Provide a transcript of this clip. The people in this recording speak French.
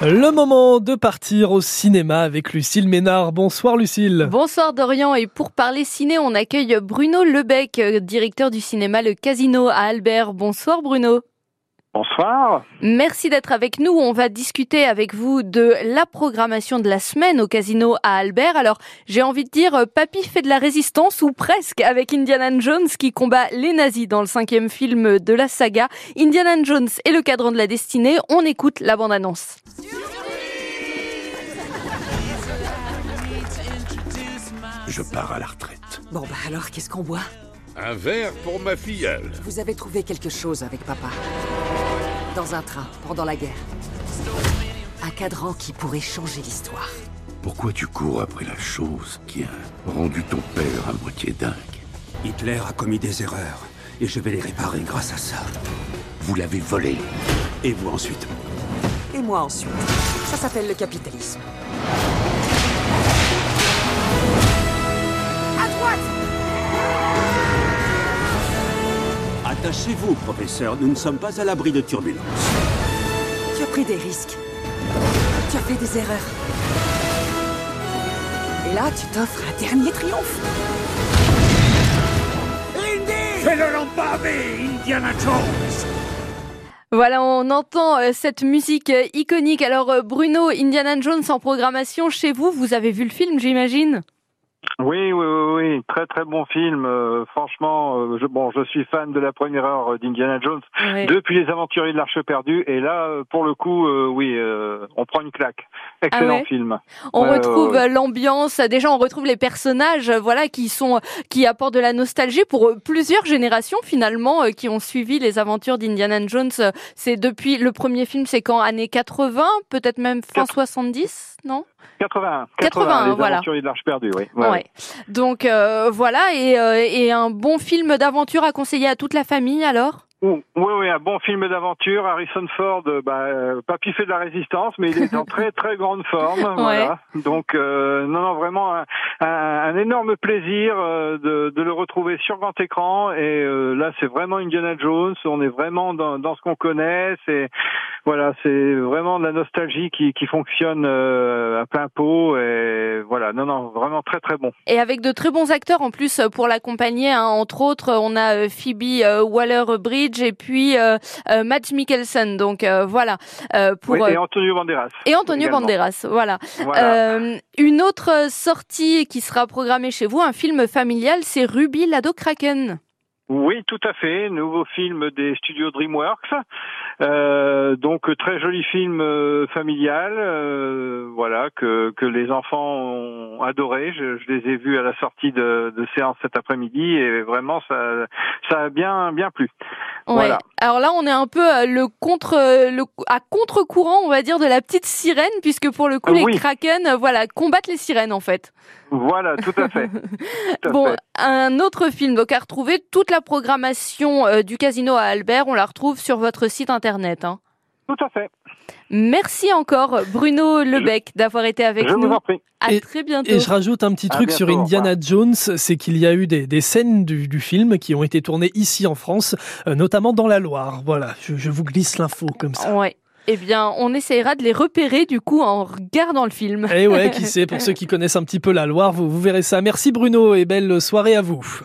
Le moment de partir au cinéma avec Lucille Ménard. Bonsoir Lucille. Bonsoir Dorian et pour parler ciné, on accueille Bruno Lebec, euh, directeur du cinéma Le Casino à Albert. Bonsoir Bruno. Bonsoir. Merci d'être avec nous. On va discuter avec vous de la programmation de la semaine au casino à Albert. Alors, j'ai envie de dire, euh, Papy fait de la résistance ou presque avec Indiana Jones qui combat les nazis dans le cinquième film de la saga. Indiana Jones et le cadran de la destinée. On écoute la bande-annonce. Je pars à la retraite. Bon bah alors, qu'est-ce qu'on boit? Un verre pour ma filleule. Vous avez trouvé quelque chose avec papa. Dans un train, pendant la guerre. Un cadran qui pourrait changer l'histoire. Pourquoi tu cours après la chose qui a rendu ton père à moitié dingue? Hitler a commis des erreurs, et je vais les réparer grâce à ça. Vous l'avez volé. Et vous ensuite? Et moi ensuite. Ça s'appelle le capitalisme. Attachez-vous, professeur, nous ne sommes pas à l'abri de turbulences. Tu as pris des risques. Tu as fait des erreurs. Et là, tu t'offres un dernier triomphe. Fais le lambavé, Indiana Jones Voilà, on entend euh, cette musique euh, iconique. Alors euh, Bruno, Indiana Jones en programmation chez vous, vous avez vu le film, j'imagine? Oui, oui, oui, oui, très très bon film. Euh, franchement, euh, je, bon, je suis fan de la première heure euh, d'Indiana Jones Ouais. depuis les Aventuriers de l'Arche perdue, et là, euh, pour le coup, euh, oui, euh, on prend une claque. Excellent Ah ouais film. On retrouve l'ambiance, déjà on retrouve les personnages, voilà, qui sont, qui apportent de la nostalgie pour plusieurs générations finalement, euh, qui ont suivi les aventures d'Indiana Jones. C'est depuis le premier film, c'est quand? Années 80, peut-être même fin Quatre- 70, non? 81, 81, les voilà. Aventuriers de l'Arche perdue, oui. Ouais. Donc euh, voilà, et, euh, et un bon film d'aventure à conseiller à toute la famille alors? Oui, oui, un bon film d'aventure. Harrison Ford, euh, bah, euh, papy fait de la résistance, mais il est en très très grande forme. Voilà. Donc, euh, non, non, vraiment un, un, un énorme plaisir euh, de, de le retrouver sur grand écran. Et euh, là, c'est vraiment Indiana Jones. On est vraiment dans, dans ce qu'on connaît. C'est voilà, c'est vraiment de la nostalgie qui, qui fonctionne euh, à plein pot. Et voilà, non, non, vraiment très très bon. Et avec de très bons acteurs en plus pour l'accompagner. hein. Entre autres, on a Phoebe euh, Et puis euh, euh, Matt Mikkelsen. Donc euh, voilà. Pour, Oui, et Antonio Banderas. et Antonio également. Banderas. Voilà. Voilà. Une autre sortie qui sera programmée chez vous, un film familial, c'est Ruby l'ado Kraken. Oui, tout à fait. Nouveau film des studios DreamWorks. Euh, donc très joli film euh, familial, euh, voilà que que les enfants ont adoré. Je, je les ai vus à la sortie de, de séance cet après-midi et vraiment ça ça a bien bien plu. Ouais. Voilà. Alors là, on est un peu euh, le contre, euh, le, à contre-courant, on va dire, de la petite sirène, puisque pour le coup, Ah les kraken, euh, voilà, combattent les sirènes en fait. Voilà, tout à fait. Tout à Bon, fait. un autre film, donc à retrouver toute la programmation euh, du casino à Albert, on la retrouve sur votre site internet. hein. Tout à fait. Merci encore, Bruno Lebec, d'avoir été avec Je nous. vous en prie. À Et- très bientôt. Et je rajoute un petit À truc sur bientôt, Indiana Jones, c'est qu'il y a eu des, des scènes du, du film qui ont été tournées ici en France, euh, notamment dans la Loire. Voilà, je, je vous glisse l'info comme ça. Ouais. Eh bien, on essayera de les repérer du coup en regardant le film. Et ouais, qui sait, pour ceux qui connaissent un petit peu la Loire, vous, vous verrez ça. Merci Bruno et belle soirée à vous.